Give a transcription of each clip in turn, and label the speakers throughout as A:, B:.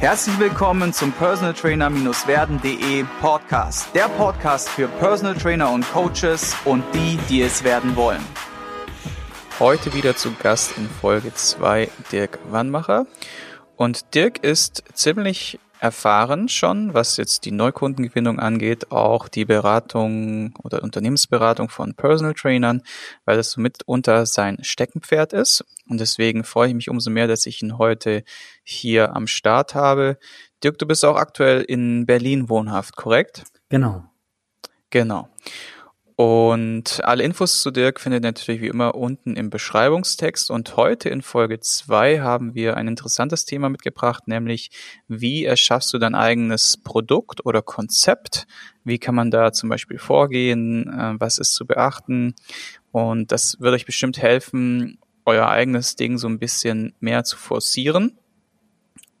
A: Herzlich willkommen zum Personal Trainer-werden.de Podcast. Der Podcast für Personal Trainer und Coaches und die, die es werden wollen.
B: Heute wieder zu Gast in Folge 2 Dirk Wannmacher. Und Dirk ist ziemlich erfahren schon, was jetzt die Neukundengewinnung angeht, auch die Beratung oder Unternehmensberatung von Personal Trainern, weil das so mitunter sein Steckenpferd ist. Und deswegen freue ich mich umso mehr, dass ich ihn heute hier am Start habe. Dirk, du bist auch aktuell in Berlin wohnhaft, korrekt?
C: Genau.
B: Genau. Und alle Infos zu Dirk findet ihr natürlich wie immer unten im Beschreibungstext. Und heute in Folge zwei haben wir ein interessantes Thema mitgebracht, nämlich wie erschaffst du dein eigenes Produkt oder Konzept? Wie kann man da zum Beispiel vorgehen? Äh, was ist zu beachten? Und das wird euch bestimmt helfen, euer eigenes Ding so ein bisschen mehr zu forcieren.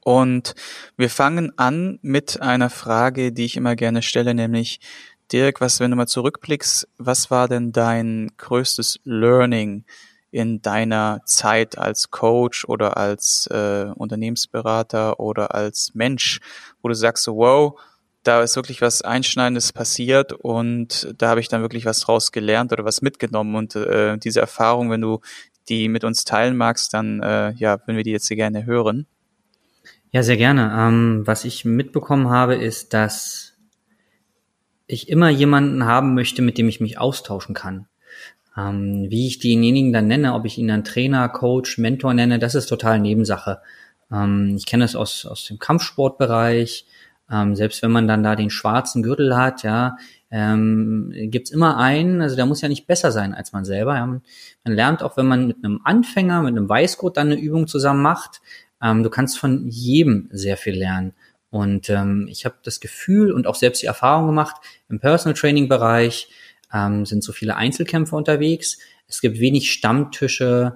B: Und wir fangen an mit einer Frage, die ich immer gerne stelle, nämlich Dirk, was, wenn du mal zurückblickst, was war denn dein größtes Learning in deiner Zeit als Coach oder als äh, Unternehmensberater oder als Mensch, wo du sagst, so, wow, da ist wirklich was Einschneidendes passiert und da habe ich dann wirklich was draus gelernt oder was mitgenommen und äh, diese Erfahrung, wenn du die mit uns teilen magst, dann äh, ja, würden wir die jetzt sehr gerne hören.
C: Ja, sehr gerne. Ähm, was ich mitbekommen habe, ist, dass ich immer jemanden haben möchte, mit dem ich mich austauschen kann. Ähm, wie ich denjenigen dann nenne, ob ich ihn dann Trainer, Coach, Mentor nenne, das ist total Nebensache. Ähm, ich kenne es aus, aus dem Kampfsportbereich. Ähm, selbst wenn man dann da den schwarzen Gürtel hat, ja, ähm, gibt immer einen, also der muss ja nicht besser sein als man selber. Ja. Man lernt auch, wenn man mit einem Anfänger, mit einem Weißgurt dann eine Übung zusammen macht, ähm, du kannst von jedem sehr viel lernen. Und ähm, ich habe das Gefühl und auch selbst die Erfahrung gemacht, im Personal Training Bereich ähm, sind so viele Einzelkämpfer unterwegs. Es gibt wenig Stammtische,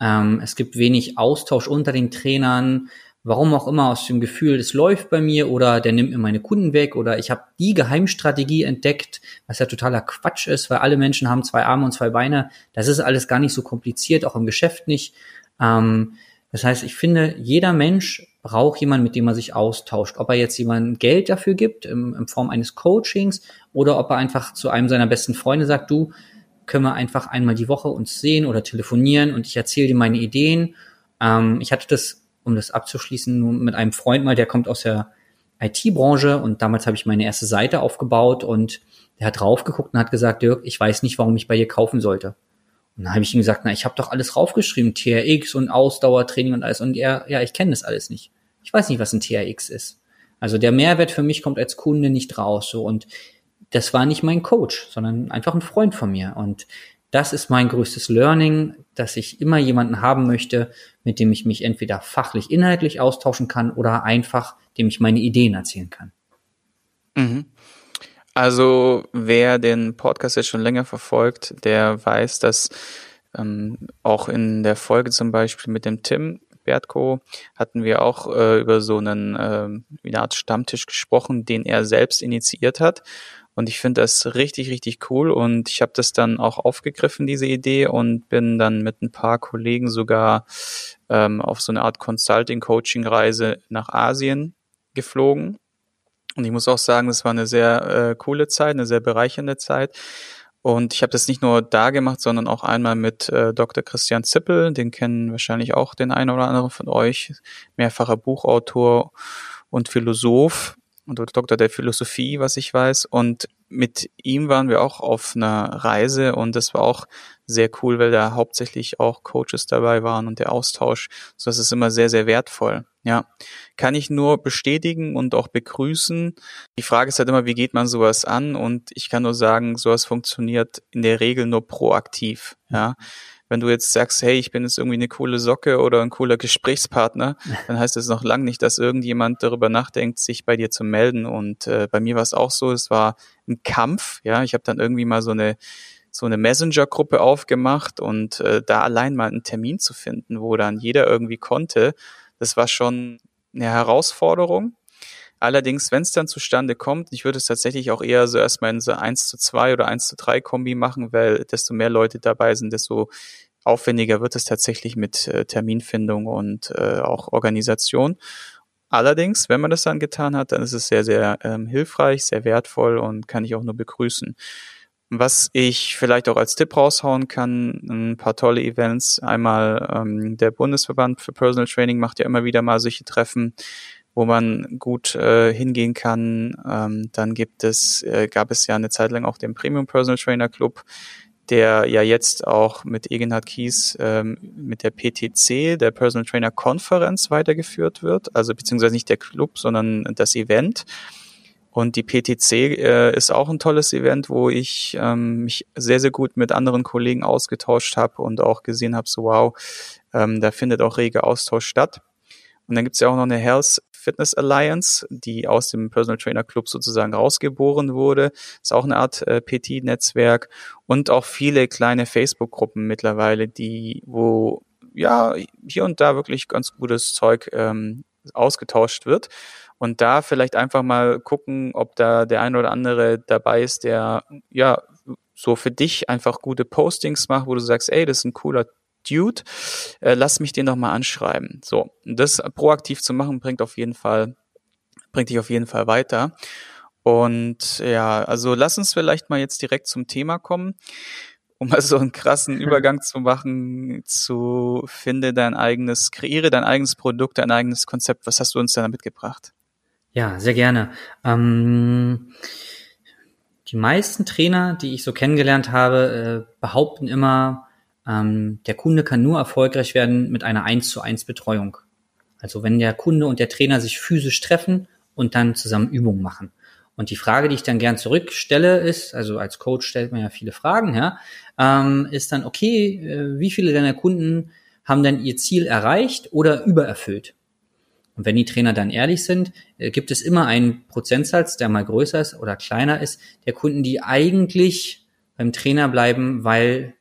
C: ähm, es gibt wenig Austausch unter den Trainern. Warum auch immer aus dem Gefühl, es läuft bei mir oder der nimmt mir meine Kunden weg oder ich habe die Geheimstrategie entdeckt, was ja totaler Quatsch ist, weil alle Menschen haben zwei Arme und zwei Beine. Das ist alles gar nicht so kompliziert, auch im Geschäft nicht. Ähm, das heißt, ich finde, jeder Mensch braucht jemanden, mit dem man sich austauscht. Ob er jetzt jemandem Geld dafür gibt, in, in Form eines Coachings, oder ob er einfach zu einem seiner besten Freunde sagt, du, können wir einfach einmal die Woche uns sehen oder telefonieren und ich erzähle dir meine Ideen. Ähm, ich hatte das, um das abzuschließen, nur mit einem Freund mal, der kommt aus der IT-Branche und damals habe ich meine erste Seite aufgebaut und der hat draufgeguckt und hat gesagt, Dirk, ich weiß nicht, warum ich bei dir kaufen sollte. Und dann habe ich ihm gesagt, na, ich habe doch alles raufgeschrieben, TRX und Ausdauertraining und alles. Und er, ja, ich kenne das alles nicht. Ich weiß nicht, was ein TRX ist. Also der Mehrwert für mich kommt als Kunde nicht raus. So und das war nicht mein Coach, sondern einfach ein Freund von mir. Und das ist mein größtes Learning, dass ich immer jemanden haben möchte, mit dem ich mich entweder fachlich, inhaltlich austauschen kann oder einfach, dem ich meine Ideen erzählen kann.
B: Mhm. Also wer den Podcast jetzt schon länger verfolgt, der weiß, dass ähm, auch in der Folge zum Beispiel mit dem Tim Bertko hatten wir auch äh, über so einen äh, eine Art Stammtisch gesprochen, den er selbst initiiert hat. Und ich finde das richtig, richtig cool. Und ich habe das dann auch aufgegriffen, diese Idee, und bin dann mit ein paar Kollegen sogar ähm, auf so eine Art Consulting-Coaching-Reise nach Asien geflogen und ich muss auch sagen, das war eine sehr äh, coole Zeit, eine sehr bereichernde Zeit. Und ich habe das nicht nur da gemacht, sondern auch einmal mit äh, Dr. Christian Zippel, den kennen wahrscheinlich auch den einen oder anderen von euch, mehrfacher Buchautor und Philosoph und Doktor der Philosophie, was ich weiß. Und mit ihm waren wir auch auf einer Reise und das war auch sehr cool, weil da hauptsächlich auch Coaches dabei waren und der Austausch. So das ist immer sehr, sehr wertvoll. Ja, kann ich nur bestätigen und auch begrüßen. Die Frage ist halt immer, wie geht man sowas an? Und ich kann nur sagen, sowas funktioniert in der Regel nur proaktiv. Ja, wenn du jetzt sagst, hey, ich bin jetzt irgendwie eine coole Socke oder ein cooler Gesprächspartner, dann heißt das noch lange nicht, dass irgendjemand darüber nachdenkt, sich bei dir zu melden. Und äh, bei mir war es auch so, es war ein Kampf. Ja, ich habe dann irgendwie mal so eine so eine Messenger-Gruppe aufgemacht und äh, da allein mal einen Termin zu finden, wo dann jeder irgendwie konnte, das war schon eine Herausforderung. Allerdings, wenn es dann zustande kommt, ich würde es tatsächlich auch eher so erstmal in so 1 zu 2 oder 1 zu 3 Kombi machen, weil desto mehr Leute dabei sind, desto aufwendiger wird es tatsächlich mit äh, Terminfindung und äh, auch Organisation. Allerdings, wenn man das dann getan hat, dann ist es sehr, sehr ähm, hilfreich, sehr wertvoll und kann ich auch nur begrüßen. Was ich vielleicht auch als Tipp raushauen kann, ein paar tolle Events. Einmal ähm, der Bundesverband für Personal Training macht ja immer wieder mal solche Treffen, wo man gut äh, hingehen kann. Ähm, dann gibt es, äh, gab es ja eine Zeit lang auch den Premium Personal Trainer Club, der ja jetzt auch mit Egenhard Kies ähm, mit der PTC, der Personal Trainer Conference, weitergeführt wird. Also beziehungsweise nicht der Club, sondern das Event. Und die PTC äh, ist auch ein tolles Event, wo ich ähm, mich sehr, sehr gut mit anderen Kollegen ausgetauscht habe und auch gesehen habe, so wow, ähm, da findet auch rege Austausch statt. Und dann gibt's ja auch noch eine Health Fitness Alliance, die aus dem Personal Trainer Club sozusagen rausgeboren wurde. Ist auch eine Art äh, PT-Netzwerk und auch viele kleine Facebook-Gruppen mittlerweile, die, wo ja hier und da wirklich ganz gutes Zeug ähm, ausgetauscht wird. Und da vielleicht einfach mal gucken, ob da der ein oder andere dabei ist, der ja so für dich einfach gute Postings macht, wo du sagst, ey, das ist ein cooler Dude, äh, lass mich den doch mal anschreiben. So, das proaktiv zu machen, bringt auf jeden Fall, bringt dich auf jeden Fall weiter. Und ja, also lass uns vielleicht mal jetzt direkt zum Thema kommen, um mal so einen krassen Übergang zu machen zu finde dein eigenes, kreiere dein eigenes Produkt, dein eigenes Konzept. Was hast du uns da mitgebracht?
C: Ja, sehr gerne. Ähm, die meisten Trainer, die ich so kennengelernt habe, äh, behaupten immer, ähm, der Kunde kann nur erfolgreich werden mit einer 1 zu 1 Betreuung. Also wenn der Kunde und der Trainer sich physisch treffen und dann zusammen Übungen machen. Und die Frage, die ich dann gern zurückstelle, ist, also als Coach stellt man ja viele Fragen, ja, ähm, ist dann, okay, äh, wie viele deiner Kunden haben denn ihr Ziel erreicht oder übererfüllt? Und wenn die Trainer dann ehrlich sind, äh, gibt es immer einen Prozentsatz, der mal größer ist oder kleiner ist, der Kunden, die eigentlich beim Trainer bleiben, weil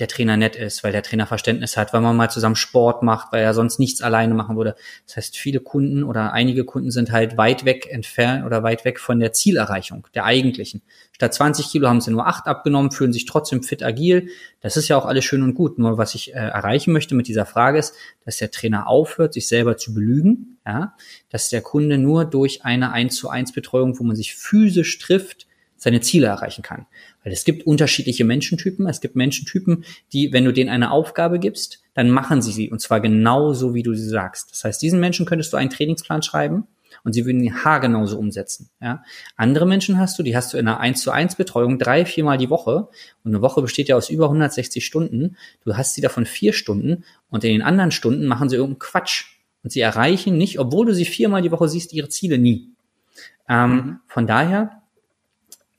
C: der Trainer nett ist, weil der Trainer Verständnis hat, weil man mal zusammen Sport macht, weil er sonst nichts alleine machen würde. Das heißt, viele Kunden oder einige Kunden sind halt weit weg entfernt oder weit weg von der Zielerreichung, der eigentlichen. Statt 20 Kilo haben sie nur 8 abgenommen, fühlen sich trotzdem fit agil. Das ist ja auch alles schön und gut. Nur was ich äh, erreichen möchte mit dieser Frage ist, dass der Trainer aufhört, sich selber zu belügen, ja, dass der Kunde nur durch eine 1 zu 1 Betreuung, wo man sich physisch trifft, seine Ziele erreichen kann. Weil es gibt unterschiedliche Menschentypen. Es gibt Menschentypen, die, wenn du denen eine Aufgabe gibst, dann machen sie sie. Und zwar genau so, wie du sie sagst. Das heißt, diesen Menschen könntest du einen Trainingsplan schreiben und sie würden ihn haargenauso umsetzen. Ja? Andere Menschen hast du, die hast du in einer 1 zu 1 Betreuung drei, viermal die Woche. Und eine Woche besteht ja aus über 160 Stunden. Du hast sie davon vier Stunden und in den anderen Stunden machen sie irgendeinen Quatsch. Und sie erreichen nicht, obwohl du sie viermal die Woche siehst, ihre Ziele nie. Ähm, mhm. Von daher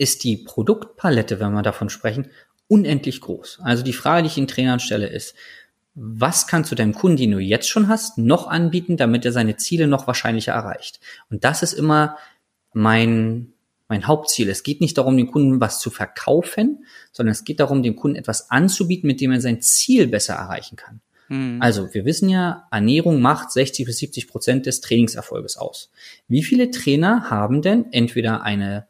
C: ist die Produktpalette, wenn wir davon sprechen, unendlich groß. Also die Frage, die ich den Trainern stelle, ist, was kannst du deinem Kunden, den du jetzt schon hast, noch anbieten, damit er seine Ziele noch wahrscheinlicher erreicht? Und das ist immer mein, mein Hauptziel. Es geht nicht darum, den Kunden was zu verkaufen, sondern es geht darum, dem Kunden etwas anzubieten, mit dem er sein Ziel besser erreichen kann. Hm. Also, wir wissen ja, Ernährung macht 60 bis 70 Prozent des Trainingserfolges aus. Wie viele Trainer haben denn entweder eine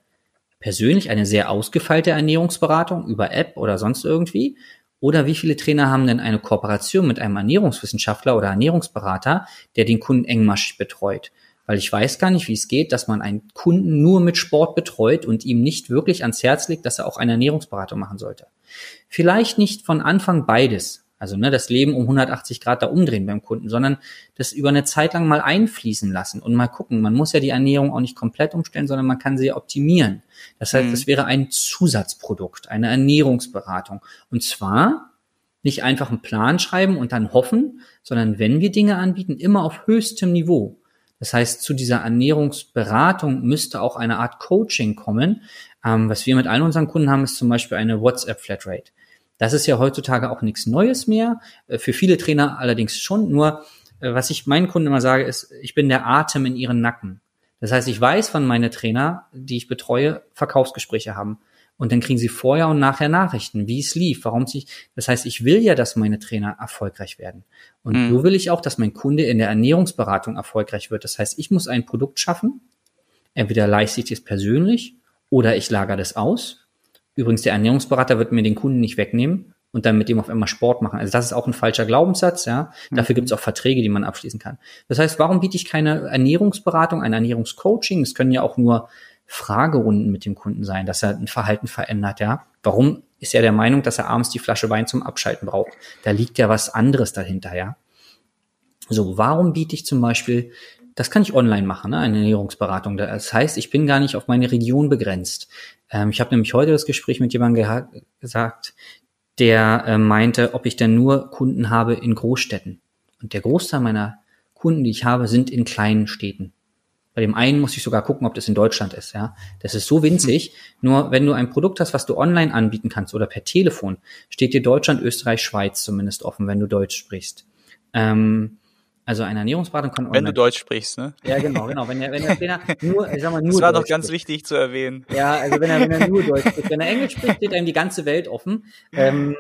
C: persönlich eine sehr ausgefeilte Ernährungsberatung über App oder sonst irgendwie? Oder wie viele Trainer haben denn eine Kooperation mit einem Ernährungswissenschaftler oder Ernährungsberater, der den Kunden engmaschig betreut? Weil ich weiß gar nicht, wie es geht, dass man einen Kunden nur mit Sport betreut und ihm nicht wirklich ans Herz legt, dass er auch eine Ernährungsberatung machen sollte. Vielleicht nicht von Anfang beides, also ne, das Leben um 180 Grad da umdrehen beim Kunden, sondern das über eine Zeit lang mal einfließen lassen und mal gucken. Man muss ja die Ernährung auch nicht komplett umstellen, sondern man kann sie optimieren. Das heißt, es mhm. wäre ein Zusatzprodukt, eine Ernährungsberatung. Und zwar nicht einfach einen Plan schreiben und dann hoffen, sondern wenn wir Dinge anbieten, immer auf höchstem Niveau. Das heißt, zu dieser Ernährungsberatung müsste auch eine Art Coaching kommen. Ähm, was wir mit allen unseren Kunden haben, ist zum Beispiel eine WhatsApp-Flatrate. Das ist ja heutzutage auch nichts Neues mehr. Äh, für viele Trainer allerdings schon. Nur, äh, was ich meinen Kunden immer sage, ist, ich bin der Atem in ihren Nacken. Das heißt, ich weiß, wann meine Trainer, die ich betreue, Verkaufsgespräche haben. Und dann kriegen sie vorher und nachher Nachrichten, wie es lief, warum sich. Das heißt, ich will ja, dass meine Trainer erfolgreich werden. Und mhm. so will ich auch, dass mein Kunde in der Ernährungsberatung erfolgreich wird. Das heißt, ich muss ein Produkt schaffen. Entweder leiste ich es persönlich oder ich lagere das aus Übrigens, der Ernährungsberater wird mir den Kunden nicht wegnehmen. und dann mit dem auf einmal Sport machen. Also das ist auch ein falscher Glaubenssatz, ja. Dafür mhm. gibt es auch Verträge, die man abschließen kann. Das heißt, warum biete ich keine Ernährungsberatung, ein Ernährungscoaching? Es können ja auch nur Fragerunden mit dem Kunden sein, dass er ein Verhalten verändert, ja. Warum ist er der Meinung, dass er abends die Flasche Wein zum Abschalten braucht? Da liegt ja was anderes dahinter, ja. So, warum biete ich zum Beispiel das kann ich online machen, ne? eine Ernährungsberatung. Das heißt, ich bin gar nicht auf meine Region begrenzt. Ähm, ich habe nämlich heute das Gespräch mit jemandem gesagt, der äh, meinte, ob ich denn nur Kunden habe in Großstädten. Und der Großteil meiner Kunden, die ich habe, sind in kleinen Städten. Bei dem einen muss ich sogar gucken, ob das in Deutschland ist, ja. Das ist so winzig. Mhm. Nur wenn du ein Produkt hast, was du online anbieten kannst oder per Telefon, steht dir Deutschland, Österreich, Schweiz zumindest offen, wenn du Deutsch sprichst. Ähm, also eine Ernährungsberatung kann
B: Wenn du Deutsch sprichst, ne?
C: Ja, genau, genau. Wenn der, wenn der Trainer nur, ich
B: sag mal, nur Das war Deutsch doch ganz spricht. wichtig zu erwähnen.
C: Ja, also wenn er, wenn er nur Deutsch spricht. Wenn er Englisch spricht, steht einem die ganze Welt offen. Ähm,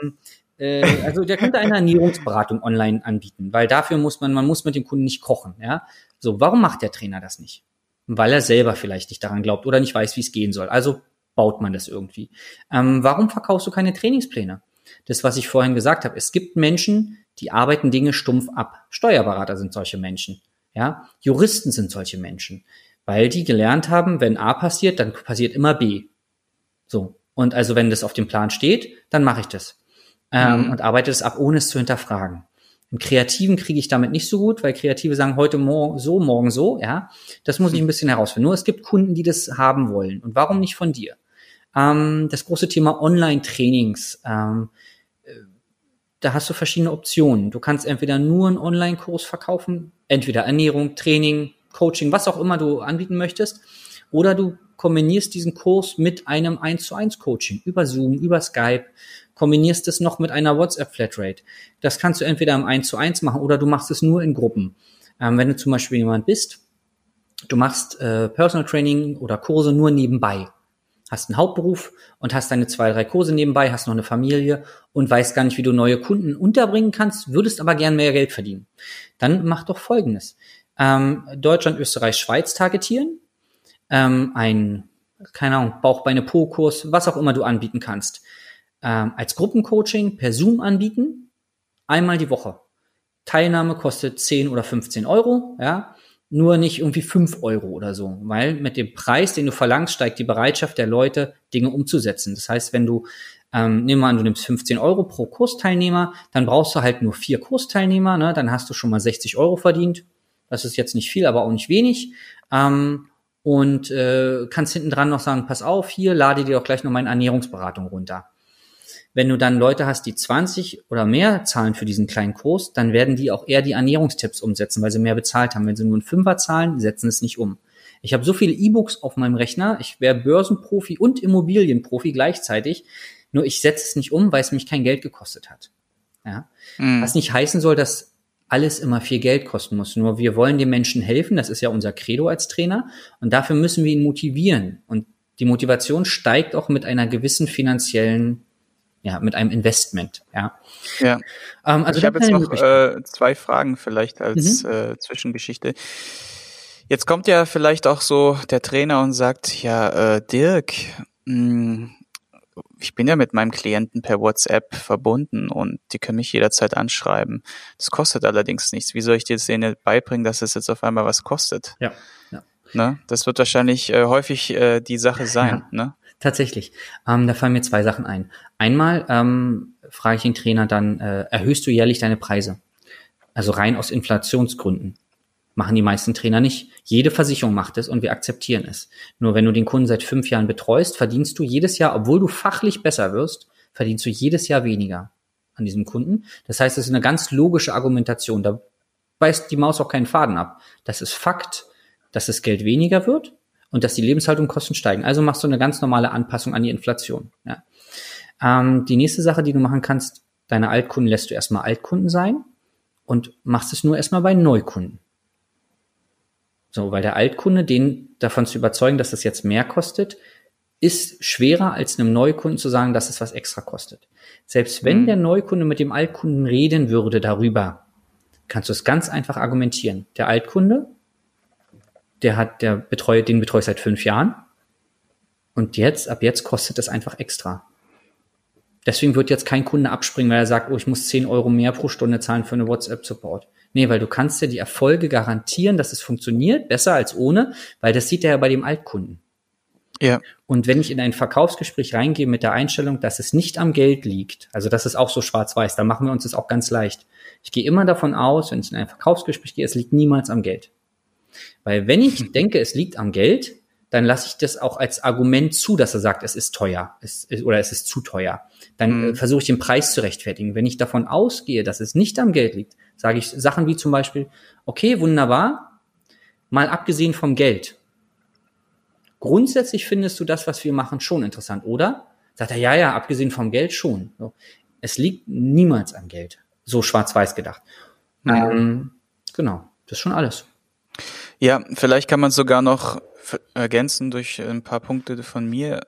C: äh, also der könnte eine Ernährungsberatung online anbieten, weil dafür muss man, man muss mit dem Kunden nicht kochen, ja. So, warum macht der Trainer das nicht? Weil er selber vielleicht nicht daran glaubt oder nicht weiß, wie es gehen soll. Also baut man das irgendwie. Ähm, warum verkaufst du keine Trainingspläne? Das, was ich vorhin gesagt habe. Es gibt Menschen, die arbeiten Dinge stumpf ab. Steuerberater sind solche Menschen. Ja, Juristen sind solche Menschen, weil die gelernt haben, wenn A passiert, dann passiert immer B. So. Und also wenn das auf dem Plan steht, dann mache ich das. Ähm, mhm. Und arbeite es ab, ohne es zu hinterfragen. Im Kreativen kriege ich damit nicht so gut, weil Kreative sagen heute morgen so, morgen so, ja. Das muss ich ein bisschen herausfinden. Nur es gibt Kunden, die das haben wollen. Und warum nicht von dir? Ähm, das große Thema Online-Trainings. Ähm, da hast du verschiedene Optionen. Du kannst entweder nur einen Online-Kurs verkaufen, entweder Ernährung, Training, Coaching, was auch immer du anbieten möchtest, oder du kombinierst diesen Kurs mit einem 1 zu 1 Coaching über Zoom, über Skype, kombinierst es noch mit einer WhatsApp Flatrate. Das kannst du entweder im 1 zu 1 machen oder du machst es nur in Gruppen. Ähm, wenn du zum Beispiel jemand bist, du machst äh, Personal Training oder Kurse nur nebenbei hast einen Hauptberuf und hast deine zwei, drei Kurse nebenbei, hast noch eine Familie und weißt gar nicht, wie du neue Kunden unterbringen kannst, würdest aber gern mehr Geld verdienen. Dann mach doch Folgendes. Ähm, Deutschland, Österreich, Schweiz targetieren, ähm, ein, keine Ahnung, Bauchbeine Po-Kurs, was auch immer du anbieten kannst, ähm, als Gruppencoaching per Zoom anbieten, einmal die Woche. Teilnahme kostet 10 oder 15 Euro, ja nur nicht irgendwie fünf Euro oder so, weil mit dem Preis, den du verlangst, steigt die Bereitschaft der Leute, Dinge umzusetzen. Das heißt, wenn du, ähm, nehmen wir an, du nimmst 15 Euro pro Kursteilnehmer, dann brauchst du halt nur vier Kursteilnehmer, ne? dann hast du schon mal 60 Euro verdient. Das ist jetzt nicht viel, aber auch nicht wenig. Ähm, und äh, kannst hinten dran noch sagen, pass auf, hier lade dir doch gleich noch meine Ernährungsberatung runter. Wenn du dann Leute hast, die 20 oder mehr zahlen für diesen kleinen Kurs, dann werden die auch eher die Ernährungstipps umsetzen, weil sie mehr bezahlt haben. Wenn sie nur einen Fünfer zahlen, setzen es nicht um. Ich habe so viele E-Books auf meinem Rechner. Ich wäre Börsenprofi und Immobilienprofi gleichzeitig. Nur ich setze es nicht um, weil es mich kein Geld gekostet hat. Ja? Mhm. Was nicht heißen soll, dass alles immer viel Geld kosten muss. Nur wir wollen den Menschen helfen. Das ist ja unser Credo als Trainer. Und dafür müssen wir ihn motivieren. Und die Motivation steigt auch mit einer gewissen finanziellen ja, mit einem Investment, ja.
B: Ja. Ähm, also ich habe jetzt noch äh, zwei Fragen vielleicht als mhm. äh, Zwischengeschichte. Jetzt kommt ja vielleicht auch so der Trainer und sagt, ja, äh, Dirk, mh, hm, ich bin ja mit meinem Klienten per WhatsApp verbunden und die können mich jederzeit anschreiben. Das kostet allerdings nichts. Wie soll ich dir denen beibringen, dass es jetzt auf einmal was kostet?
C: Ja. ja.
B: Ne? Das wird wahrscheinlich äh, häufig äh, die Sache sein. Ja. Ne?
C: Tatsächlich. Ähm, da fallen mir zwei Sachen ein. Einmal ähm, frage ich den Trainer dann, äh, erhöhst du jährlich deine Preise? Also rein aus Inflationsgründen. Machen die meisten Trainer nicht. Jede Versicherung macht es und wir akzeptieren es. Nur wenn du den Kunden seit fünf Jahren betreust, verdienst du jedes Jahr, obwohl du fachlich besser wirst, verdienst du jedes Jahr weniger an diesem Kunden. Das heißt, es ist eine ganz logische Argumentation. Da beißt die Maus auch keinen Faden ab. Das ist Fakt, dass das Geld weniger wird und dass die Lebenshaltungskosten steigen. Also machst du eine ganz normale Anpassung an die Inflation. Ja. Ähm, die nächste Sache, die du machen kannst, deine Altkunden lässt du erstmal Altkunden sein und machst es nur erstmal bei Neukunden. So, weil der Altkunde, den davon zu überzeugen, dass das jetzt mehr kostet, ist schwerer als einem Neukunden zu sagen, dass es was extra kostet. Selbst wenn mhm. der Neukunde mit dem Altkunden reden würde darüber, kannst du es ganz einfach argumentieren. Der Altkunde der hat, der betreut, den betreue ich seit fünf Jahren. Und jetzt, ab jetzt kostet es einfach extra. Deswegen wird jetzt kein Kunde abspringen, weil er sagt, oh, ich muss 10 Euro mehr pro Stunde zahlen für eine WhatsApp-Support. Nee, weil du kannst ja die Erfolge garantieren, dass es funktioniert, besser als ohne, weil das sieht er ja bei dem Altkunden. Ja. Und wenn ich in ein Verkaufsgespräch reingehe mit der Einstellung, dass es nicht am Geld liegt, also das ist auch so schwarz-weiß, da machen wir uns das auch ganz leicht. Ich gehe immer davon aus, wenn ich in ein Verkaufsgespräch gehe, es liegt niemals am Geld. Weil wenn ich denke, es liegt am Geld, dann lasse ich das auch als Argument zu, dass er sagt, es ist teuer es ist, oder es ist zu teuer. Dann mhm. versuche ich den Preis zu rechtfertigen. Wenn ich davon ausgehe, dass es nicht am Geld liegt, sage ich Sachen wie zum Beispiel, okay, wunderbar, mal abgesehen vom Geld. Grundsätzlich findest du das, was wir machen, schon interessant, oder? Sagt er, ja, ja, abgesehen vom Geld schon. So. Es liegt niemals am Geld. So schwarz-weiß gedacht. Mhm. Ähm, genau, das ist schon alles.
B: Ja, vielleicht kann man sogar noch ergänzen durch ein paar Punkte von mir.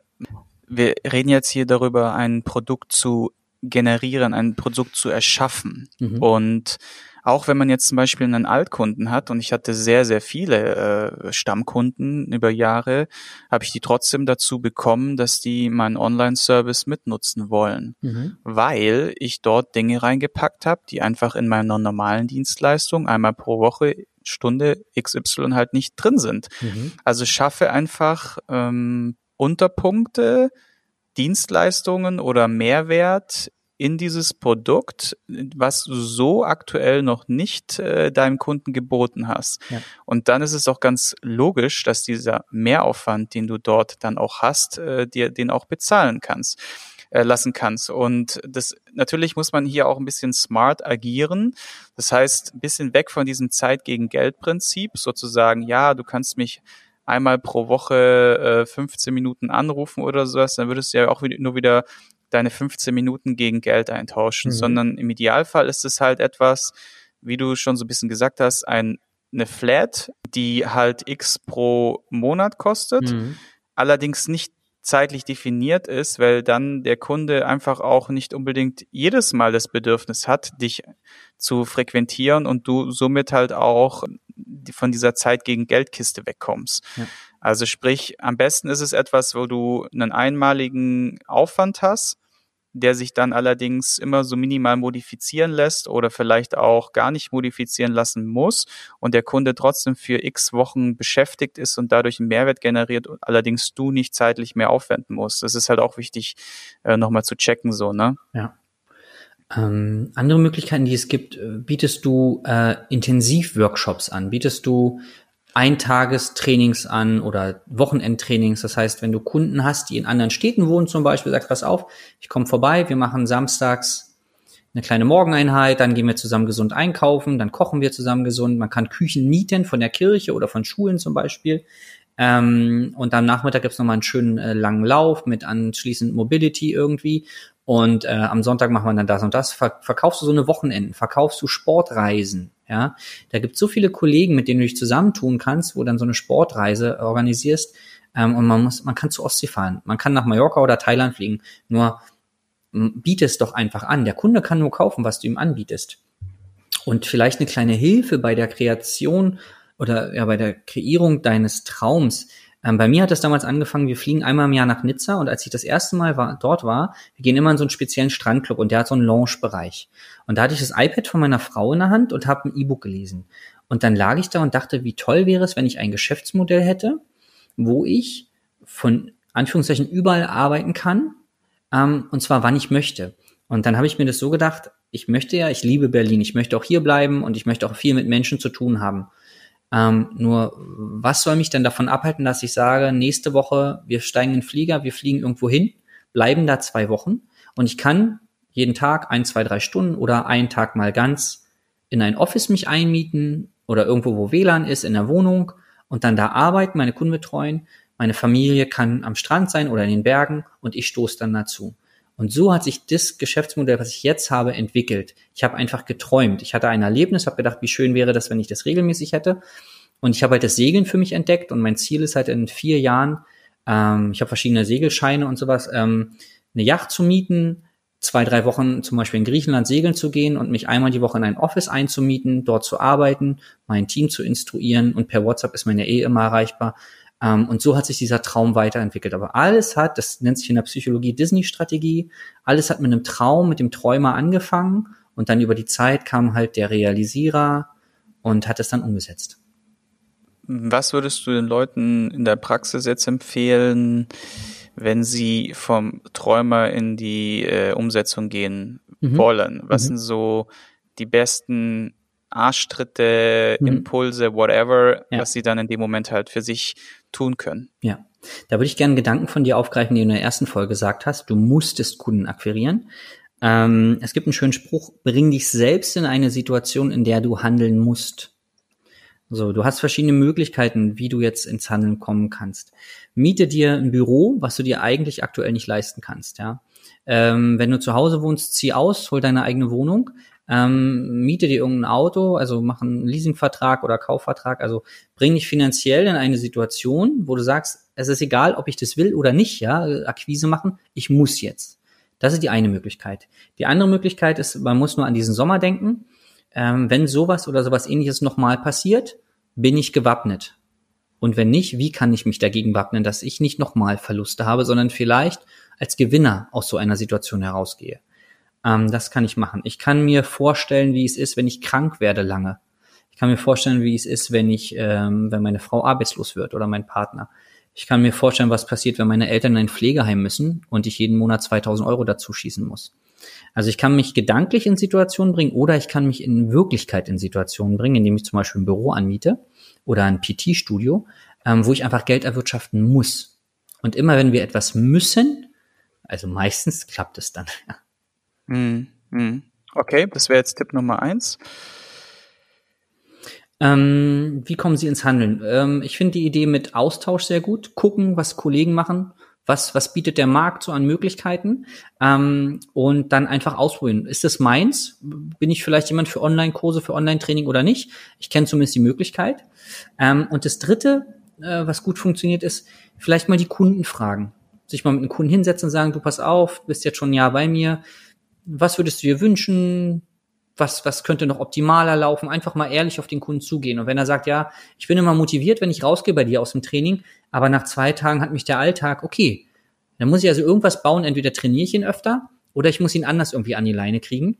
B: Wir reden jetzt hier darüber, ein Produkt zu generieren, ein Produkt zu erschaffen. Mhm. Und auch wenn man jetzt zum Beispiel einen Altkunden hat und ich hatte sehr, sehr viele äh, Stammkunden über Jahre, habe ich die trotzdem dazu bekommen, dass die meinen Online-Service mitnutzen wollen, mhm. weil ich dort Dinge reingepackt habe, die einfach in meiner normalen Dienstleistung einmal pro Woche Stunde XY halt nicht drin sind. Mhm. Also schaffe einfach ähm, Unterpunkte, Dienstleistungen oder Mehrwert in dieses Produkt, was du so aktuell noch nicht äh, deinem Kunden geboten hast. Ja. Und dann ist es auch ganz logisch, dass dieser Mehraufwand, den du dort dann auch hast, äh, dir den auch bezahlen kannst äh, lassen kannst. Und das natürlich muss man hier auch ein bisschen smart agieren. Das heißt, ein bisschen weg von diesem Zeit gegen Geld Prinzip, sozusagen, ja, du kannst mich einmal pro Woche äh, 15 Minuten anrufen oder sowas, dann würdest du ja auch nur wieder deine 15 Minuten gegen Geld eintauschen, mhm. sondern im Idealfall ist es halt etwas, wie du schon so ein bisschen gesagt hast, ein, eine Flat, die halt X pro Monat kostet, mhm. allerdings nicht zeitlich definiert ist, weil dann der Kunde einfach auch nicht unbedingt jedes Mal das Bedürfnis hat, dich zu frequentieren und du somit halt auch von dieser Zeit gegen Geldkiste wegkommst. Ja. Also sprich, am besten ist es etwas, wo du einen einmaligen Aufwand hast, der sich dann allerdings immer so minimal modifizieren lässt oder vielleicht auch gar nicht modifizieren lassen muss und der Kunde trotzdem für x Wochen beschäftigt ist und dadurch einen Mehrwert generiert, allerdings du nicht zeitlich mehr aufwenden musst. Das ist halt auch wichtig, äh, nochmal zu checken, so, ne?
C: Ja. Ähm, andere Möglichkeiten, die es gibt, äh, bietest du äh, Intensivworkshops an, bietest du Eintagestrainings an oder Wochenendtrainings. Das heißt, wenn du Kunden hast, die in anderen Städten wohnen zum Beispiel, sagst, pass auf, ich komme vorbei, wir machen samstags eine kleine Morgeneinheit, dann gehen wir zusammen gesund einkaufen, dann kochen wir zusammen gesund. Man kann Küchen mieten von der Kirche oder von Schulen zum Beispiel. Ähm, und am Nachmittag gibt's nochmal einen schönen äh, langen Lauf mit anschließend Mobility irgendwie. Und äh, am Sonntag machen wir dann das und das. Ver verkaufst du so eine Wochenenden, verkaufst du Sportreisen, ja, da gibt so viele Kollegen, mit denen du dich zusammentun kannst, wo dann so eine Sportreise organisierst. Ähm, und man muss, man kann zur Ostsee fahren. Man kann nach Mallorca oder Thailand fliegen. Nur biete es doch einfach an. Der Kunde kann nur kaufen, was du ihm anbietest. Und vielleicht eine kleine Hilfe bei der Kreation oder ja, bei der Kreierung deines Traums ähm, bei mir hat das damals angefangen, wir fliegen einmal im Jahr nach Nizza und als ich das erste Mal war, dort war, wir gehen immer in so einen speziellen Strandclub und der hat so einen Lounge-Bereich. Und da hatte ich das iPad von meiner Frau in der Hand und habe ein E-Book gelesen. Und dann lag ich da und dachte, wie toll wäre es, wenn ich ein Geschäftsmodell hätte, wo ich von Anführungszeichen überall arbeiten kann, ähm, und zwar wann ich möchte. Und dann habe ich mir das so gedacht, ich möchte ja, ich liebe Berlin, ich möchte auch hier bleiben und ich möchte auch viel mit Menschen zu tun haben. Ähm, nur, was soll mich denn davon abhalten, dass ich sage, nächste Woche, wir steigen in den Flieger, wir fliegen irgendwo hin, bleiben da zwei Wochen und ich kann jeden Tag ein, zwei, drei Stunden oder einen Tag mal ganz in ein Office mich einmieten oder irgendwo, wo WLAN ist, in der Wohnung und dann da arbeiten, meine Kunden betreuen. Meine Familie kann am Strand sein oder in den Bergen und ich stoße dann dazu. Und so hat sich das Geschäftsmodell, was ich jetzt habe, entwickelt. Ich habe einfach geträumt. Ich hatte ein Erlebnis, habe gedacht, wie schön wäre das, wenn ich das regelmäßig hätte. Und ich habe halt das Segeln für mich entdeckt und mein Ziel ist halt in vier Jahren, ähm, ich habe verschiedene Segelscheine und sowas, ähm, eine Yacht zu mieten, zwei, drei Wochen zum Beispiel in Griechenland segeln zu gehen und mich einmal die Woche in ein Office einzumieten, dort zu arbeiten, mein Team zu instruieren und per WhatsApp ist meine eh immer erreichbar und so hat sich dieser Traum weiterentwickelt. Aber alles hat, das nennt sich in der Psychologie Disney-Strategie, alles hat mit einem Traum, mit dem Träumer angefangen und dann über die Zeit kam halt der Realisierer und hat es dann umgesetzt.
B: Was würdest du den Leuten in der Praxis jetzt empfehlen, wenn sie vom Träumer in die äh, Umsetzung gehen mhm. wollen? Was mhm. sind so die besten Arschtritte, mhm. Impulse, whatever, ja. was sie dann in dem Moment halt für sich tun können?
C: Ja. Da würde ich gerne Gedanken von dir aufgreifen, den du in der ersten Folge gesagt hast. Du musstest Kunden akquirieren. Ähm, es gibt einen schönen Spruch, bring dich selbst in eine Situation, in der du handeln musst. So, du hast verschiedene Möglichkeiten, wie du jetzt ins Handeln kommen kannst. Miete dir ein Büro, was du dir eigentlich aktuell nicht leisten kannst, ja. Ähm, wenn du zu Hause wohnst, zieh aus, hol deine eigene Wohnung, ähm, miete dir irgendein Auto, also mach einen Leasingvertrag oder Kaufvertrag, also bring dich finanziell in eine Situation, wo du sagst, es ist egal, ob ich das will oder nicht, ja, Akquise machen, ich muss jetzt. Das ist die eine Möglichkeit. Die andere Möglichkeit ist, man muss nur an diesen Sommer denken. Ähm, wenn sowas oder sowas ähnliches nochmal passiert, bin ich gewappnet? Und wenn nicht, wie kann ich mich dagegen wappnen, dass ich nicht nochmal Verluste habe, sondern vielleicht als Gewinner aus so einer Situation herausgehe? Ähm, das kann ich machen. Ich kann mir vorstellen, wie es ist, wenn ich krank werde lange. Ich kann mir vorstellen, wie es ist, wenn ich, ähm, wenn meine Frau arbeitslos wird oder mein Partner. Ich kann mir vorstellen, was passiert, wenn meine Eltern in ein Pflegeheim müssen und ich jeden Monat 2000 Euro dazu schießen muss. Also ich kann mich gedanklich in Situationen bringen oder ich kann mich in Wirklichkeit in Situationen bringen, indem ich zum Beispiel ein Büro anmiete oder ein PT-Studio, ähm, wo ich einfach Geld erwirtschaften muss. Und immer wenn wir etwas müssen, also meistens klappt es dann.
B: Hm. Okay, das wäre jetzt Tipp Nummer eins.
C: Ähm, wie kommen Sie ins Handeln? Ähm, ich finde die Idee mit Austausch sehr gut. Gucken, was Kollegen machen, was, was bietet der Markt so an Möglichkeiten ähm, und dann einfach ausprobieren. Ist das meins? Bin ich vielleicht jemand für Online-Kurse, für Online-Training oder nicht? Ich kenne zumindest die Möglichkeit. Ähm, und das Dritte, äh, was gut funktioniert, ist vielleicht mal die Kunden fragen. Sich mal mit einem Kunden hinsetzen und sagen, du pass auf, bist jetzt schon ein Jahr bei mir. Was würdest du dir wünschen? was, was könnte noch optimaler laufen, einfach mal ehrlich auf den Kunden zugehen. Und wenn er sagt, ja, ich bin immer motiviert, wenn ich rausgehe bei dir aus dem Training, aber nach zwei Tagen hat mich der Alltag, okay, dann muss ich also irgendwas bauen, entweder trainiere ich ihn öfter oder ich muss ihn anders irgendwie an die Leine kriegen.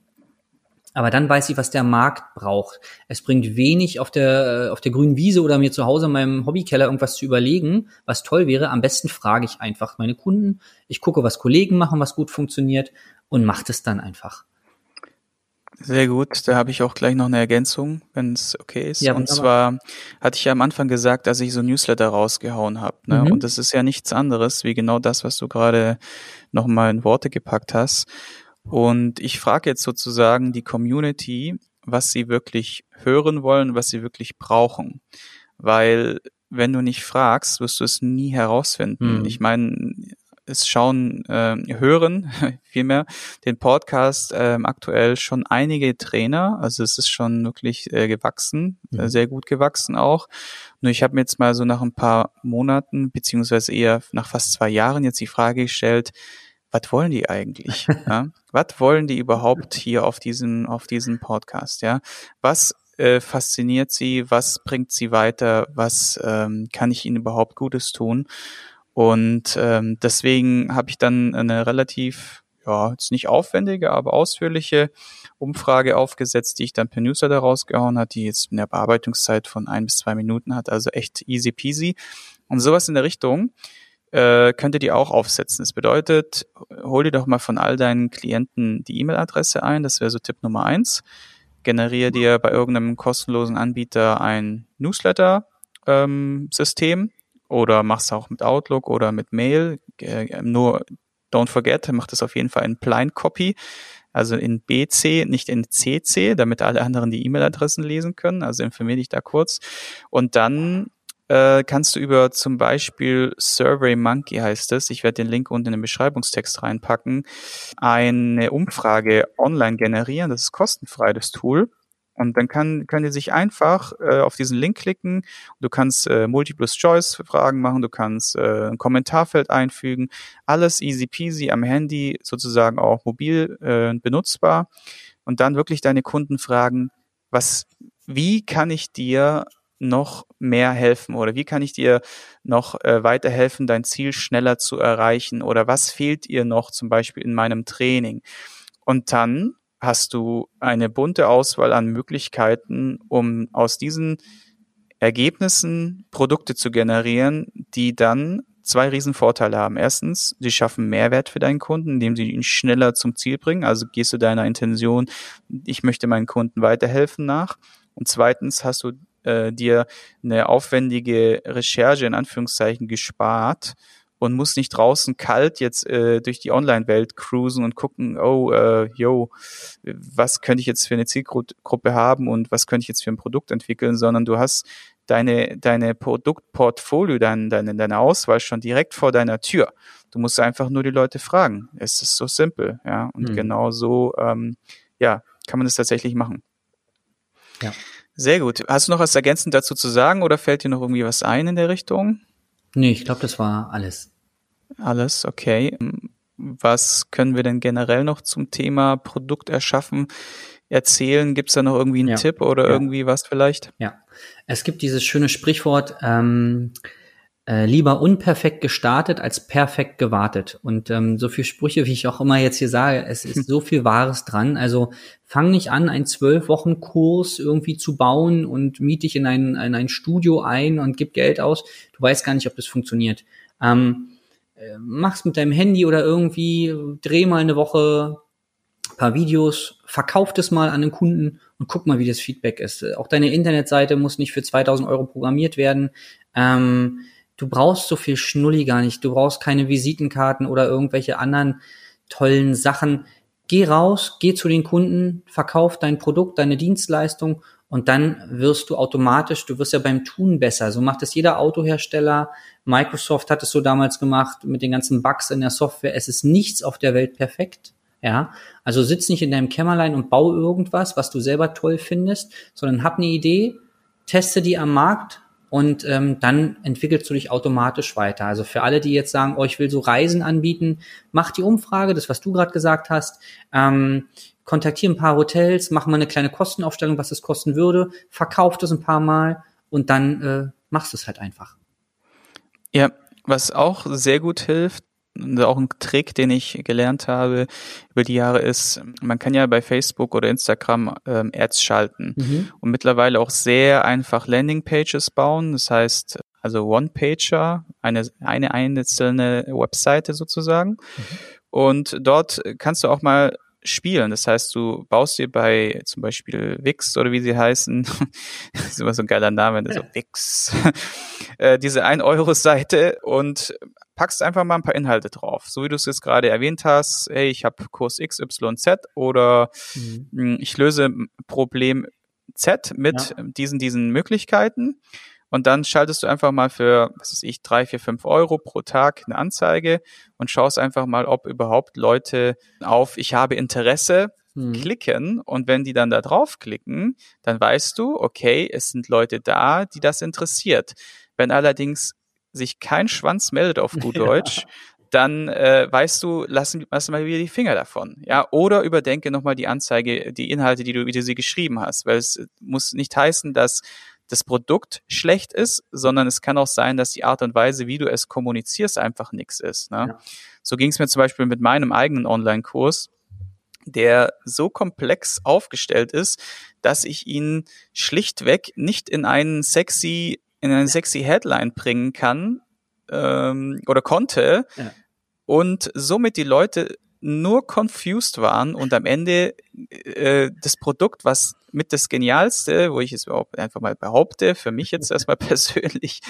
C: Aber dann weiß ich, was der Markt braucht. Es bringt wenig auf der, auf der grünen Wiese oder mir zu Hause in meinem Hobbykeller irgendwas zu überlegen, was toll wäre. Am besten frage ich einfach meine Kunden. Ich gucke, was Kollegen machen, was gut funktioniert und mache das dann einfach.
B: Sehr gut, da habe ich auch gleich noch eine Ergänzung, wenn es okay ist. Ja, und zwar hatte ich ja am Anfang gesagt, dass ich so Newsletter rausgehauen habe. Ne? Mhm. Und das ist ja nichts anderes wie genau das, was du gerade nochmal in Worte gepackt hast. Und ich frage jetzt sozusagen die Community, was sie wirklich hören wollen, was sie wirklich brauchen. Weil wenn du nicht fragst, wirst du es nie herausfinden. Mhm. Ich meine, es schauen, äh, hören vielmehr den Podcast äh, aktuell schon einige Trainer. Also es ist schon wirklich äh, gewachsen, äh, mhm. sehr gut gewachsen auch. Nur ich habe mir jetzt mal so nach ein paar Monaten, beziehungsweise eher nach fast zwei Jahren jetzt die Frage gestellt, was wollen die eigentlich? ja? Was wollen die überhaupt hier auf diesem, auf diesem Podcast? Ja, was äh, fasziniert sie? Was bringt sie weiter? Was ähm, kann ich ihnen überhaupt Gutes tun? Und ähm, deswegen habe ich dann eine relativ, ja, jetzt nicht aufwendige, aber ausführliche Umfrage aufgesetzt, die ich dann per Newsletter rausgehauen hat, die jetzt eine Bearbeitungszeit von ein bis zwei Minuten hat, also echt easy peasy. Und sowas in der Richtung äh, könnt ihr die auch aufsetzen. Das bedeutet, hol dir doch mal von all deinen Klienten die E-Mail-Adresse ein, das wäre so Tipp Nummer eins. Generiere dir bei irgendeinem kostenlosen Anbieter ein Newsletter-System, ähm, oder mach's auch mit Outlook oder mit Mail. Äh, nur don't forget, mach das auf jeden Fall in Blind Copy, also in BC, nicht in CC, damit alle anderen die E-Mail-Adressen lesen können. Also informiere dich da kurz. Und dann äh, kannst du über zum Beispiel Survey Monkey heißt es, ich werde den Link unten in den Beschreibungstext reinpacken, eine Umfrage online generieren. Das ist kostenfrei, das Tool. Und dann kann, könnt ihr sich einfach äh, auf diesen Link klicken. Du kannst äh, Multiple-Choice-Fragen machen, du kannst äh, ein Kommentarfeld einfügen. Alles easy peasy am Handy, sozusagen auch mobil äh, benutzbar. Und dann wirklich deine Kunden fragen, was, wie kann ich dir noch mehr helfen oder wie kann ich dir noch äh, weiterhelfen, dein Ziel schneller zu erreichen oder was fehlt ihr noch zum Beispiel in meinem Training? Und dann hast du eine bunte Auswahl an Möglichkeiten, um aus diesen Ergebnissen Produkte zu generieren, die dann zwei Riesenvorteile haben. Erstens, sie schaffen Mehrwert für deinen Kunden, indem sie ihn schneller zum Ziel bringen. Also gehst du deiner Intention, ich möchte meinen Kunden weiterhelfen nach. Und zweitens hast du äh, dir eine aufwendige Recherche in Anführungszeichen gespart und musst nicht draußen kalt jetzt äh, durch die Online-Welt cruisen und gucken, oh, äh, yo, was könnte ich jetzt für eine Zielgruppe haben und was könnte ich jetzt für ein Produkt entwickeln, sondern du hast deine, deine Produktportfolio, deine, deine, deine Auswahl schon direkt vor deiner Tür. Du musst einfach nur die Leute fragen. Es ist so simpel, ja. Und mhm. genau so, ähm, ja, kann man das tatsächlich machen. Ja. Sehr gut. Hast du noch was ergänzend dazu zu sagen oder fällt dir noch irgendwie was ein in der Richtung?
C: Nee, ich glaube, das war alles.
B: Alles, okay. Was können wir denn generell noch zum Thema Produkt erschaffen erzählen? Gibt es da noch irgendwie einen ja. Tipp oder ja. irgendwie was vielleicht?
C: Ja, es gibt dieses schöne Sprichwort, ähm, äh, lieber unperfekt gestartet als perfekt gewartet. Und ähm, so viel Sprüche, wie ich auch immer jetzt hier sage, es ist so viel Wahres dran. Also fang nicht an, einen zwölf Wochen Kurs irgendwie zu bauen und miet dich in ein, in ein Studio ein und gib Geld aus. Du weißt gar nicht, ob das funktioniert. Ähm, äh, mach's mit deinem Handy oder irgendwie, dreh mal eine Woche paar Videos, verkauf das mal an den Kunden und guck mal, wie das Feedback ist. Auch deine Internetseite muss nicht für 2000 Euro programmiert werden. Ähm, du brauchst so viel Schnulli gar nicht. Du brauchst keine Visitenkarten oder irgendwelche anderen tollen Sachen. Geh raus, geh zu den Kunden, verkauf dein Produkt, deine Dienstleistung und dann wirst du automatisch, du wirst ja beim Tun besser. So macht es jeder Autohersteller. Microsoft hat es so damals gemacht mit den ganzen Bugs in der Software. Es ist nichts auf der Welt perfekt. Ja, also sitz nicht in deinem Kämmerlein und bau irgendwas, was du selber toll findest, sondern hab eine Idee, teste die am Markt und ähm, dann entwickelst du dich automatisch weiter. Also für alle, die jetzt sagen, oh, ich will so Reisen anbieten, mach die Umfrage, das was du gerade gesagt hast. Ähm, kontaktiere ein paar Hotels, mach mal eine kleine Kostenaufstellung, was es kosten würde, verkauf das ein paar Mal und dann äh, machst du es halt einfach.
B: Ja, was auch sehr gut hilft, auch ein Trick, den ich gelernt habe über die Jahre ist, man kann ja bei Facebook oder Instagram ähm, Ads schalten mhm. und mittlerweile auch sehr einfach Landingpages bauen. Das heißt, also One-Pager, eine, eine einzelne Webseite sozusagen. Mhm. Und dort kannst du auch mal spielen. Das heißt, du baust dir bei zum Beispiel Wix oder wie sie heißen, das ist immer so ein geiler Name, so Wix, äh, diese 1-Euro-Seite und packst einfach mal ein paar Inhalte drauf. So wie du es jetzt gerade erwähnt hast, hey, ich habe Kurs XYZ oder mhm. Hm, ich löse Problem Z mit ja. diesen, diesen Möglichkeiten. Und dann schaltest du einfach mal für, was weiß ich, drei, vier, fünf Euro pro Tag eine Anzeige und schaust einfach mal, ob überhaupt Leute auf Ich habe Interesse hm. klicken. Und wenn die dann da draufklicken, dann weißt du, okay, es sind Leute da, die das interessiert. Wenn allerdings sich kein Schwanz meldet auf gut Deutsch, ja. dann äh, weißt du, lass, lass mal wieder die Finger davon. Ja, oder überdenke nochmal die Anzeige, die Inhalte, die du, du sie geschrieben hast, weil es muss nicht heißen, dass das Produkt schlecht ist, sondern es kann auch sein, dass die Art und Weise, wie du es kommunizierst, einfach nichts ist. Ne? Ja. So ging es mir zum Beispiel mit meinem eigenen Online-Kurs, der so komplex aufgestellt ist, dass ich ihn schlichtweg nicht in einen sexy, in eine sexy Headline bringen kann ähm, oder konnte. Ja. Und somit die Leute nur confused waren und am Ende äh, das Produkt, was mit das Genialste, wo ich es überhaupt einfach mal behaupte, für mich jetzt erstmal persönlich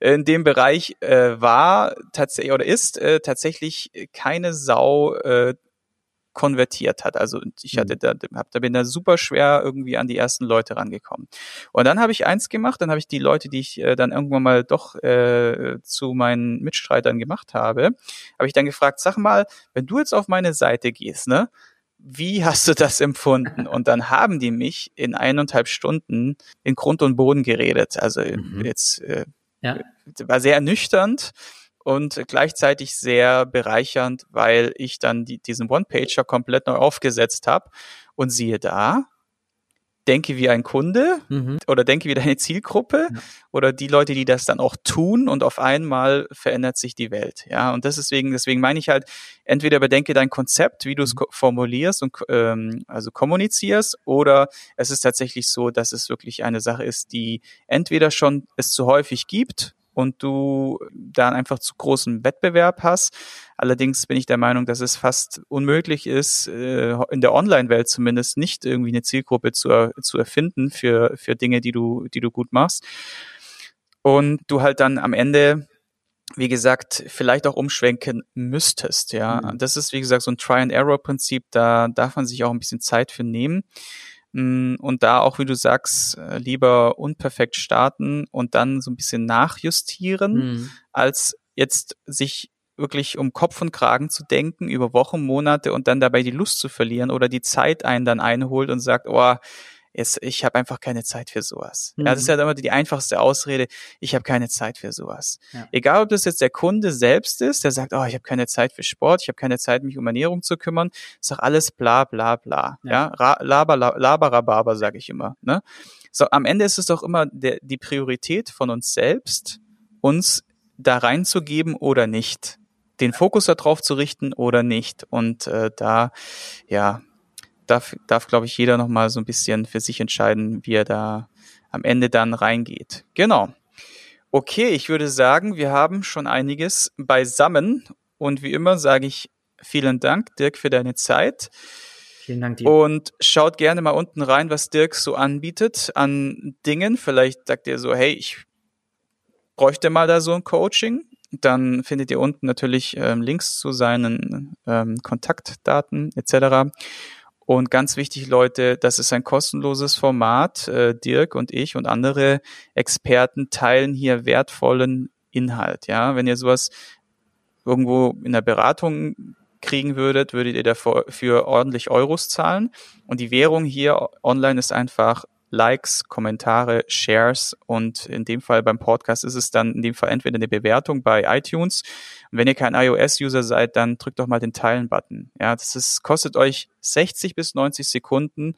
B: in dem Bereich äh, war tatsächlich oder ist äh, tatsächlich keine Sau äh, konvertiert hat. Also ich hatte mhm. da, hab, da bin da super schwer irgendwie an die ersten Leute rangekommen. Und dann habe ich eins gemacht, dann habe ich die Leute, die ich äh, dann irgendwann mal doch äh, zu meinen Mitstreitern gemacht habe, habe ich dann gefragt, sag mal, wenn du jetzt auf meine Seite gehst, ne, wie hast du das empfunden? Und dann haben die mich in eineinhalb Stunden in Grund und Boden geredet. Also mhm. jetzt äh, ja. war sehr ernüchternd und gleichzeitig sehr bereichernd, weil ich dann die, diesen One-Pager komplett neu aufgesetzt habe. Und siehe da, denke wie ein Kunde mhm. oder denke wie deine Zielgruppe ja. oder die Leute, die das dann auch tun und auf einmal verändert sich die Welt. Ja, und das deswegen, deswegen meine ich halt, entweder überdenke dein Konzept, wie du es mhm. formulierst und ähm, also kommunizierst, oder es ist tatsächlich so, dass es wirklich eine Sache ist, die entweder schon es zu häufig gibt und du dann einfach zu großen Wettbewerb hast. Allerdings bin ich der Meinung, dass es fast unmöglich ist, äh, in der Online-Welt zumindest nicht irgendwie eine Zielgruppe zu, zu erfinden für, für Dinge, die du, die du gut machst. Und du halt dann am Ende wie gesagt, vielleicht auch umschwenken müsstest, ja. Mhm. Das ist, wie gesagt, so ein Try-and-Error-Prinzip, da darf man sich auch ein bisschen Zeit für nehmen. Mm, und da auch, wie du sagst, äh, lieber unperfekt starten und dann so ein bisschen nachjustieren, mhm. als jetzt sich wirklich um Kopf und Kragen zu denken über Wochen, Monate und dann dabei die Lust zu verlieren oder die Zeit einen dann einholt und sagt, oh, jetzt, ich habe einfach keine Zeit für sowas. Mhm. Ja, das ist ja immer die einfachste Ausrede, ich habe keine Zeit für sowas. Ja. Egal, ob das jetzt der Kunde selbst ist, der sagt, oh, ich habe keine Zeit für Sport, ich habe keine Zeit, mich um Ernährung zu kümmern, ist doch alles bla bla bla. Ja, ja? Laber, laber, laber, sage ich immer. Ne? So, am Ende ist es doch immer der, die Priorität von uns selbst, uns da reinzugeben oder nicht den Fokus darauf zu richten oder nicht. Und äh, da, ja, darf, darf glaube ich, jeder nochmal so ein bisschen für sich entscheiden, wie er da am Ende dann reingeht. Genau. Okay, ich würde sagen, wir haben schon einiges beisammen. Und wie immer sage ich vielen Dank, Dirk, für deine Zeit.
C: Vielen Dank dir.
B: Und schaut gerne mal unten rein, was Dirk so anbietet an Dingen. Vielleicht sagt ihr so, hey, ich bräuchte mal da so ein Coaching. Dann findet ihr unten natürlich ähm, Links zu seinen ähm, Kontaktdaten etc. Und ganz wichtig, Leute, das ist ein kostenloses Format. Äh, Dirk und ich und andere Experten teilen hier wertvollen Inhalt. Ja, wenn ihr sowas irgendwo in der Beratung kriegen würdet, würdet ihr dafür für ordentlich Euros zahlen. Und die Währung hier online ist einfach Likes, Kommentare, Shares und in dem Fall beim Podcast ist es dann in dem Fall entweder eine Bewertung bei iTunes. Und wenn ihr kein iOS-User seid, dann drückt doch mal den Teilen-Button. Ja, das ist, kostet euch 60 bis 90 Sekunden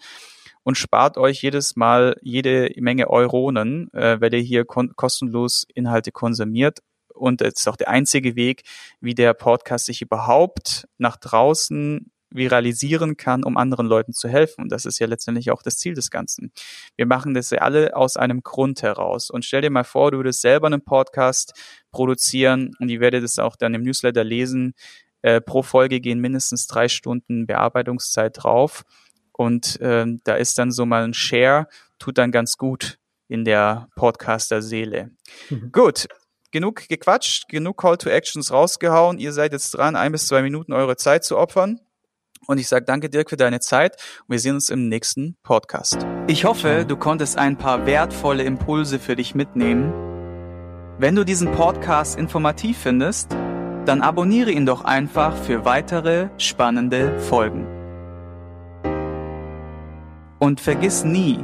B: und spart euch jedes Mal jede Menge Euronen, äh, weil ihr hier kostenlos Inhalte konsumiert. Und es ist auch der einzige Weg, wie der Podcast sich überhaupt nach draußen viralisieren kann, um anderen Leuten zu helfen. Und das ist ja letztendlich auch das Ziel des Ganzen. Wir machen das ja alle aus einem Grund heraus. Und stell dir mal vor, du würdest selber einen Podcast produzieren und ihr werdet es auch dann im Newsletter lesen. Äh, pro Folge gehen mindestens drei Stunden Bearbeitungszeit drauf. Und äh, da ist dann so mal ein Share, tut dann ganz gut in der Podcaster-Seele. Mhm. Gut, genug gequatscht, genug Call to Actions rausgehauen. Ihr seid jetzt dran, ein bis zwei Minuten eure Zeit zu opfern. Und ich sage danke Dirk für deine Zeit und wir sehen uns im nächsten Podcast.
A: Ich hoffe, du konntest ein paar wertvolle Impulse für dich mitnehmen. Wenn du diesen Podcast informativ findest, dann abonniere ihn doch einfach für weitere spannende Folgen. Und vergiss nie,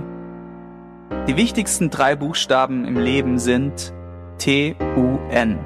A: die wichtigsten drei Buchstaben im Leben sind T-U-N.